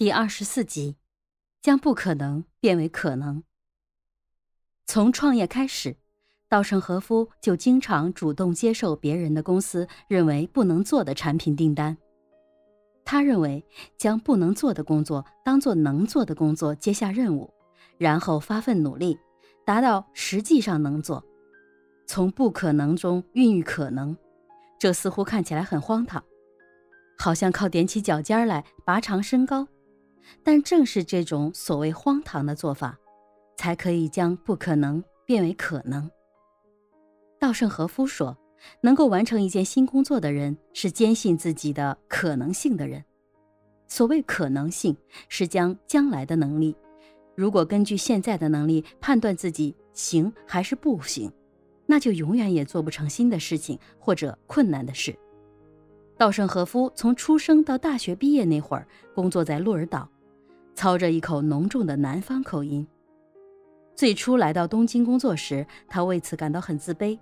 第二十四集，将不可能变为可能。从创业开始，稻盛和夫就经常主动接受别人的公司认为不能做的产品订单。他认为，将不能做的工作当做能做的工作接下任务，然后发奋努力，达到实际上能做，从不可能中孕育可能。这似乎看起来很荒唐，好像靠踮起脚尖来拔长身高。但正是这种所谓荒唐的做法，才可以将不可能变为可能。稻盛和夫说：“能够完成一件新工作的人，是坚信自己的可能性的人。所谓可能性，是将将来的能力，如果根据现在的能力判断自己行还是不行，那就永远也做不成新的事情或者困难的事。”稻盛和夫从出生到大学毕业那会儿，工作在鹿儿岛。操着一口浓重的南方口音。最初来到东京工作时，他为此感到很自卑，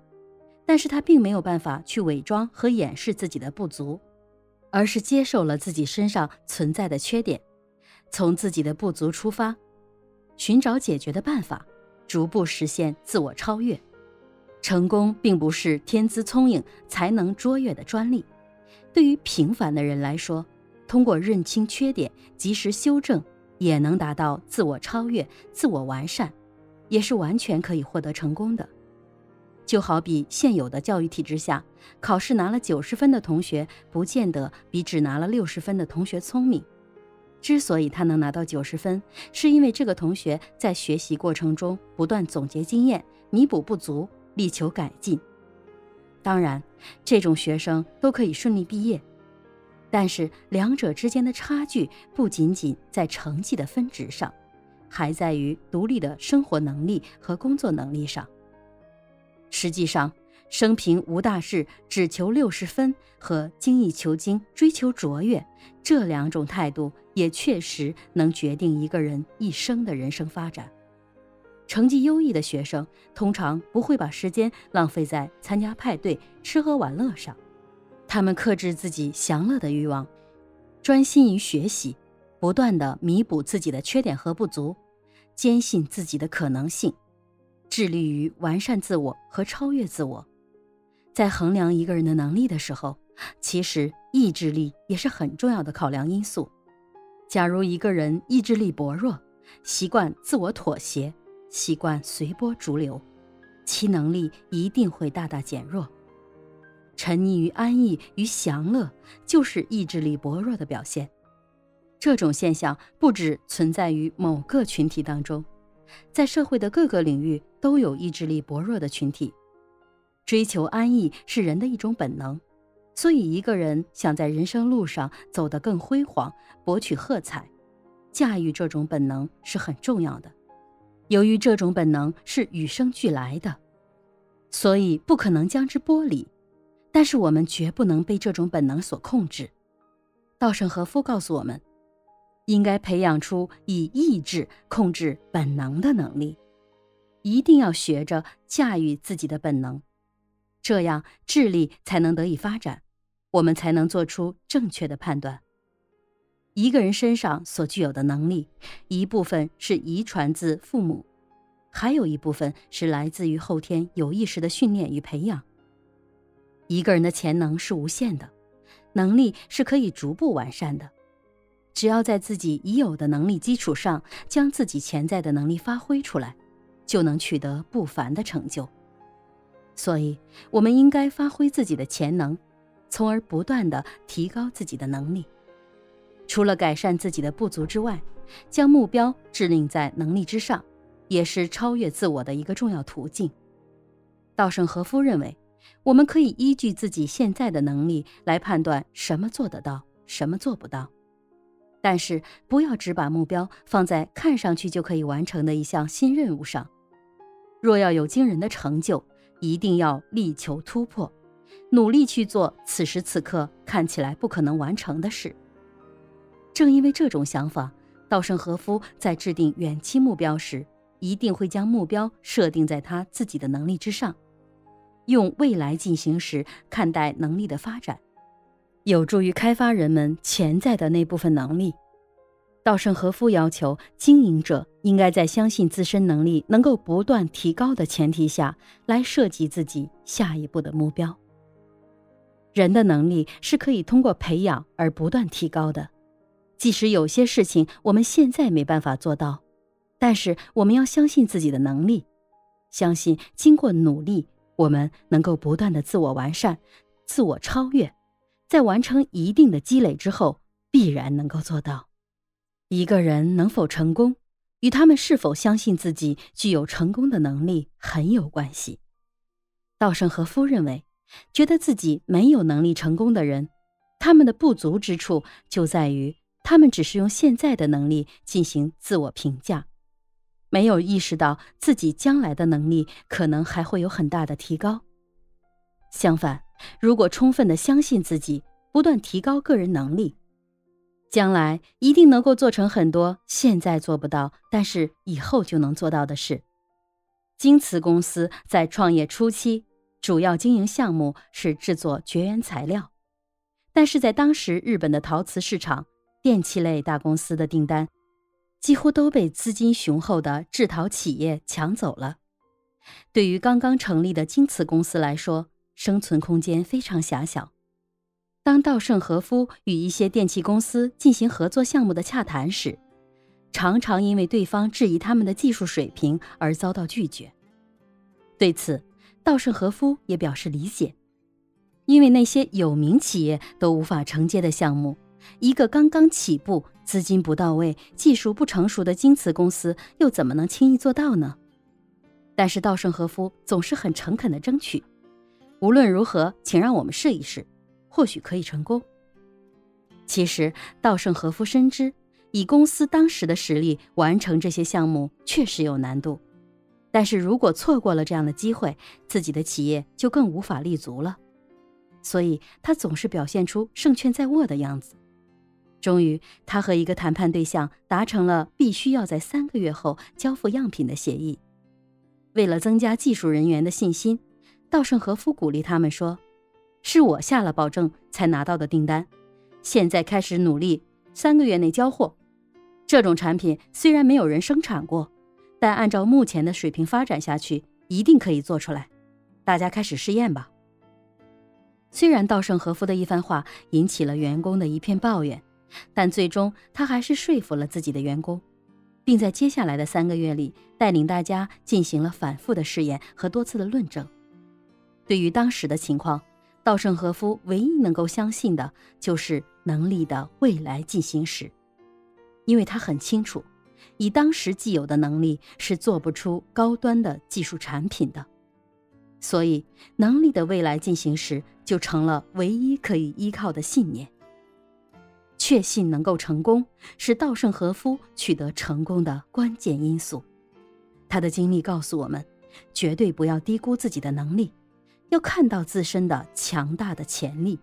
但是他并没有办法去伪装和掩饰自己的不足，而是接受了自己身上存在的缺点，从自己的不足出发，寻找解决的办法，逐步实现自我超越。成功并不是天资聪颖、才能卓越的专利，对于平凡的人来说，通过认清缺点，及时修正。也能达到自我超越、自我完善，也是完全可以获得成功的。就好比现有的教育体制下，考试拿了九十分的同学，不见得比只拿了六十分的同学聪明。之所以他能拿到九十分，是因为这个同学在学习过程中不断总结经验，弥补不足，力求改进。当然，这种学生都可以顺利毕业。但是两者之间的差距不仅仅在成绩的分值上，还在于独立的生活能力和工作能力上。实际上，生平无大事，只求六十分和精益求精、追求卓越这两种态度，也确实能决定一个人一生的人生发展。成绩优异的学生通常不会把时间浪费在参加派对、吃喝玩乐上。他们克制自己享乐的欲望，专心于学习，不断的弥补自己的缺点和不足，坚信自己的可能性，致力于完善自我和超越自我。在衡量一个人的能力的时候，其实意志力也是很重要的考量因素。假如一个人意志力薄弱，习惯自我妥协，习惯随波逐流，其能力一定会大大减弱。沉溺于安逸与享乐，就是意志力薄弱的表现。这种现象不只存在于某个群体当中，在社会的各个领域都有意志力薄弱的群体。追求安逸是人的一种本能，所以一个人想在人生路上走得更辉煌，博取喝彩，驾驭这种本能是很重要的。由于这种本能是与生俱来的，所以不可能将之剥离。但是我们绝不能被这种本能所控制。稻盛和夫告诉我们，应该培养出以意志控制本能的能力，一定要学着驾驭自己的本能，这样智力才能得以发展，我们才能做出正确的判断。一个人身上所具有的能力，一部分是遗传自父母，还有一部分是来自于后天有意识的训练与培养。一个人的潜能是无限的，能力是可以逐步完善的。只要在自己已有的能力基础上，将自己潜在的能力发挥出来，就能取得不凡的成就。所以，我们应该发挥自己的潜能，从而不断的提高自己的能力。除了改善自己的不足之外，将目标制定在能力之上，也是超越自我的一个重要途径。稻盛和夫认为。我们可以依据自己现在的能力来判断什么做得到，什么做不到。但是不要只把目标放在看上去就可以完成的一项新任务上。若要有惊人的成就，一定要力求突破，努力去做此时此刻看起来不可能完成的事。正因为这种想法，稻盛和夫在制定远期目标时，一定会将目标设定在他自己的能力之上。用未来进行时看待能力的发展，有助于开发人们潜在的那部分能力。稻盛和夫要求经营者应该在相信自身能力能够不断提高的前提下来设计自己下一步的目标。人的能力是可以通过培养而不断提高的，即使有些事情我们现在没办法做到，但是我们要相信自己的能力，相信经过努力，我们能够不断的自我完善、自我超越，在完成一定的积累之后，必然能够做到。一个人能否成功，与他们是否相信自己具有成功的能力很有关系。稻盛和夫认为。觉得自己没有能力成功的人，他们的不足之处就在于他们只是用现在的能力进行自我评价，没有意识到自己将来的能力可能还会有很大的提高。相反，如果充分的相信自己，不断提高个人能力，将来一定能够做成很多现在做不到，但是以后就能做到的事。京瓷公司在创业初期。主要经营项目是制作绝缘材料，但是在当时日本的陶瓷市场，电器类大公司的订单几乎都被资金雄厚的制陶企业抢走了。对于刚刚成立的京瓷公司来说，生存空间非常狭小。当稻盛和夫与一些电器公司进行合作项目的洽谈时，常常因为对方质疑他们的技术水平而遭到拒绝。对此，稻盛和夫也表示理解，因为那些有名企业都无法承接的项目，一个刚刚起步、资金不到位、技术不成熟的京瓷公司又怎么能轻易做到呢？但是稻盛和夫总是很诚恳地争取，无论如何，请让我们试一试，或许可以成功。其实，稻盛和夫深知，以公司当时的实力完成这些项目确实有难度。但是如果错过了这样的机会，自己的企业就更无法立足了。所以他总是表现出胜券在握的样子。终于，他和一个谈判对象达成了必须要在三个月后交付样品的协议。为了增加技术人员的信心，稻盛和夫鼓励他们说：“是我下了保证才拿到的订单，现在开始努力，三个月内交货。这种产品虽然没有人生产过。”但按照目前的水平发展下去，一定可以做出来。大家开始试验吧。虽然稻盛和夫的一番话引起了员工的一片抱怨，但最终他还是说服了自己的员工，并在接下来的三个月里带领大家进行了反复的试验和多次的论证。对于当时的情况，稻盛和夫唯一能够相信的就是能力的未来进行时，因为他很清楚。以当时既有的能力是做不出高端的技术产品的，所以能力的未来进行时就成了唯一可以依靠的信念。确信能够成功是稻盛和夫取得成功的关键因素。他的经历告诉我们，绝对不要低估自己的能力，要看到自身的强大的潜力。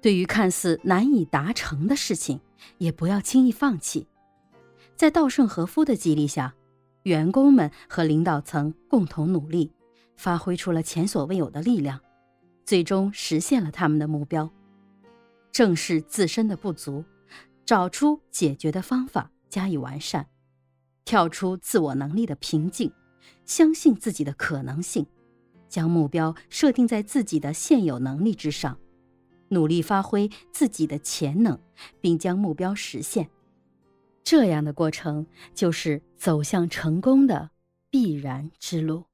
对于看似难以达成的事情，也不要轻易放弃。在稻盛和夫的激励下，员工们和领导层共同努力，发挥出了前所未有的力量，最终实现了他们的目标。正视自身的不足，找出解决的方法加以完善，跳出自我能力的瓶颈，相信自己的可能性，将目标设定在自己的现有能力之上，努力发挥自己的潜能，并将目标实现。这样的过程就是走向成功的必然之路。